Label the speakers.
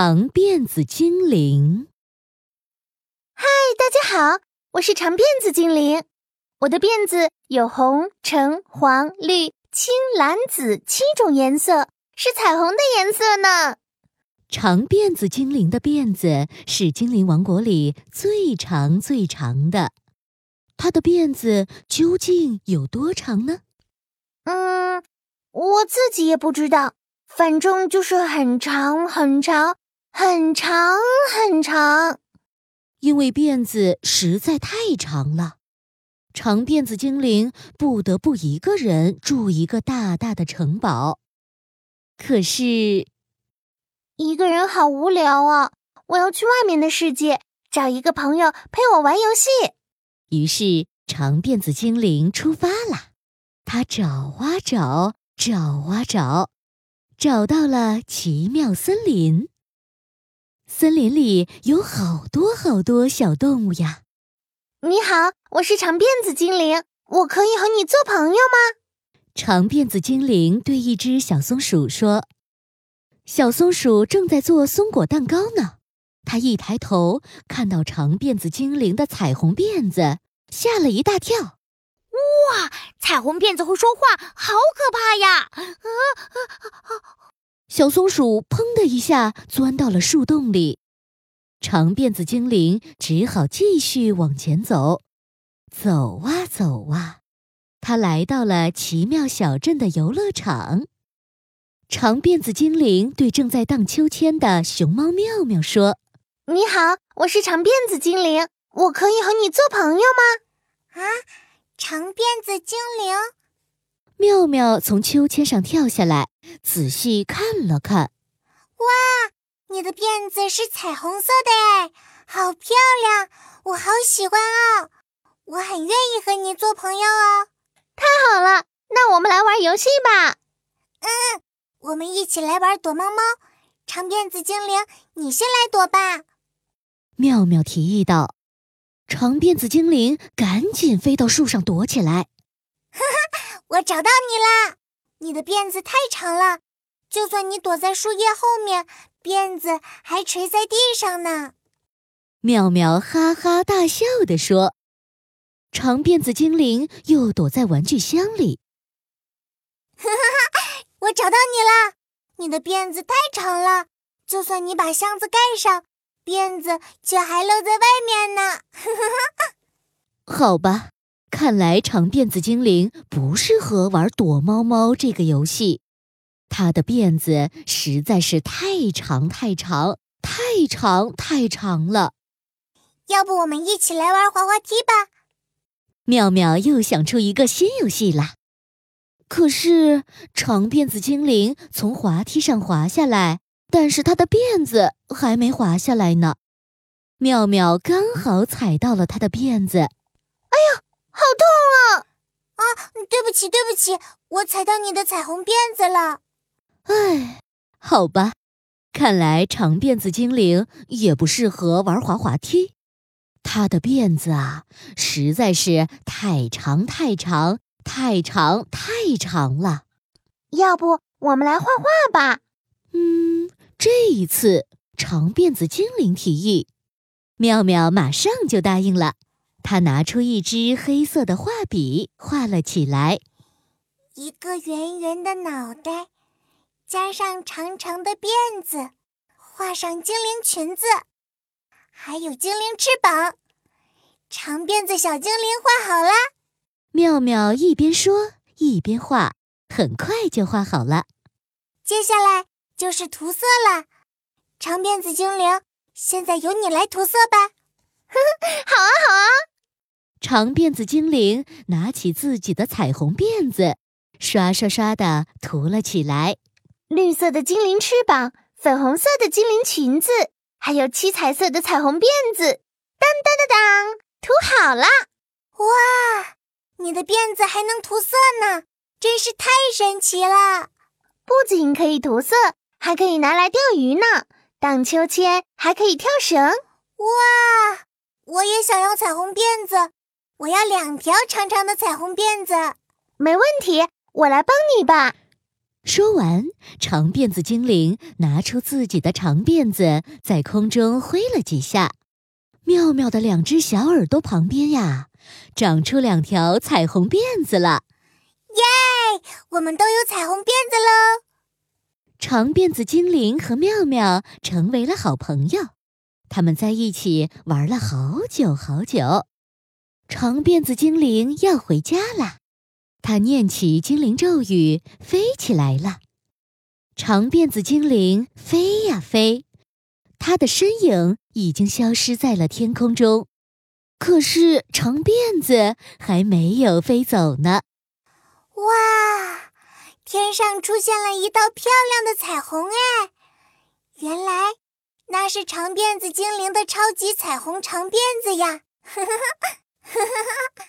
Speaker 1: 长辫子精灵，
Speaker 2: 嗨，大家好，我是长辫子精灵。我的辫子有红、橙、黄、绿、青、蓝、紫七种颜色，是彩虹的颜色呢。
Speaker 1: 长辫子精灵的辫子是精灵王国里最长最长的。它的辫子究竟有多长呢？
Speaker 2: 嗯，我自己也不知道。反正就是很长很长很长很长，
Speaker 1: 因为辫子实在太长了，长辫子精灵不得不一个人住一个大大的城堡。可是，
Speaker 2: 一个人好无聊啊！我要去外面的世界找一个朋友陪我玩游戏。
Speaker 1: 于是，长辫子精灵出发了。他找啊找，找啊找。找到了奇妙森林，森林里有好多好多小动物呀。
Speaker 2: 你好，我是长辫子精灵，我可以和你做朋友吗？
Speaker 1: 长辫子精灵对一只小松鼠说：“小松鼠正在做松果蛋糕呢。”它一抬头看到长辫子精灵的彩虹辫子，吓了一大跳。
Speaker 3: 哇，彩虹辫子会说话，好可怕呀！啊
Speaker 1: 啊！小松鼠砰的一下钻到了树洞里，长辫子精灵只好继续往前走。走啊走啊，他来到了奇妙小镇的游乐场。长辫子精灵对正在荡秋千的熊猫妙妙说：“
Speaker 2: 你好，我是长辫子精灵，我可以和你做朋友吗？”
Speaker 4: 啊，长辫子精灵。
Speaker 1: 妙妙从秋千上跳下来，仔细看了看。
Speaker 4: 哇，你的辫子是彩虹色的哎，好漂亮！我好喜欢哦，我很愿意和你做朋友哦。
Speaker 2: 太好了，那我们来玩游戏吧。
Speaker 4: 嗯，我们一起来玩躲猫猫。长辫子精灵，你先来躲吧。
Speaker 1: 妙妙提议道。长辫子精灵赶紧飞到树上躲起来。
Speaker 4: 哈哈。我找到你啦！你的辫子太长了，就算你躲在树叶后面，辫子还垂在地上呢。
Speaker 1: 妙妙哈哈大笑地说：“长辫子精灵又躲在玩具箱里。”
Speaker 4: 哈哈哈！我找到你了！你的辫子太长了，就算你把箱子盖上，辫子却还露在外面呢。哈哈
Speaker 1: 哈！好吧。看来长辫子精灵不适合玩躲猫猫这个游戏，它的辫子实在是太长太长太长太长了。
Speaker 4: 要不我们一起来玩滑滑梯吧？
Speaker 1: 妙妙又想出一个新游戏啦。可是长辫子精灵从滑梯上滑下来，但是它的辫子还没滑下来呢。妙妙刚好踩到了它的辫子，哎
Speaker 2: 呀！好痛啊！
Speaker 4: 啊，对不起，对不起，我踩到你的彩虹辫子了。
Speaker 1: 唉，好吧，看来长辫子精灵也不适合玩滑滑梯。它的辫子啊，实在是太长太长太长太长了。
Speaker 2: 要不我们来画画吧？
Speaker 1: 嗯，这一次长辫子精灵提议，妙妙马上就答应了。他拿出一支黑色的画笔，画了起来。
Speaker 4: 一个圆圆的脑袋，加上长长的辫子，画上精灵裙子，还有精灵翅膀。长辫子小精灵画好了。
Speaker 1: 妙妙一边说一边画，很快就画好了。
Speaker 4: 接下来就是涂色了。长辫子精灵，现在由你来涂色吧。
Speaker 2: 呵 好啊，好啊！
Speaker 1: 长辫子精灵拿起自己的彩虹辫子，刷刷刷的涂了起来。
Speaker 2: 绿色的精灵翅膀，粉红色的精灵裙子，还有七彩色的彩虹辫子。当当当当，涂好了！
Speaker 4: 哇，你的辫子还能涂色呢，真是太神奇了！
Speaker 2: 不仅可以涂色，还可以拿来钓鱼呢，荡秋千，还可以跳绳。
Speaker 4: 哇，我也想要彩虹辫子。我要两条长长的彩虹辫子，
Speaker 2: 没问题，我来帮你吧。
Speaker 1: 说完，长辫子精灵拿出自己的长辫子，在空中挥了几下。妙妙的两只小耳朵旁边呀，长出两条彩虹辫子了。
Speaker 4: 耶！我们都有彩虹辫子喽！
Speaker 1: 长辫子精灵和妙妙成为了好朋友，他们在一起玩了好久好久。长辫子精灵要回家了。他念起精灵咒语，飞起来了。长辫子精灵飞呀飞，他的身影已经消失在了天空中。可是长辫子还没有飞走呢。
Speaker 4: 哇，天上出现了一道漂亮的彩虹！哎，原来那是长辫子精灵的超级彩虹长辫子呀！哈哈哈哈哈！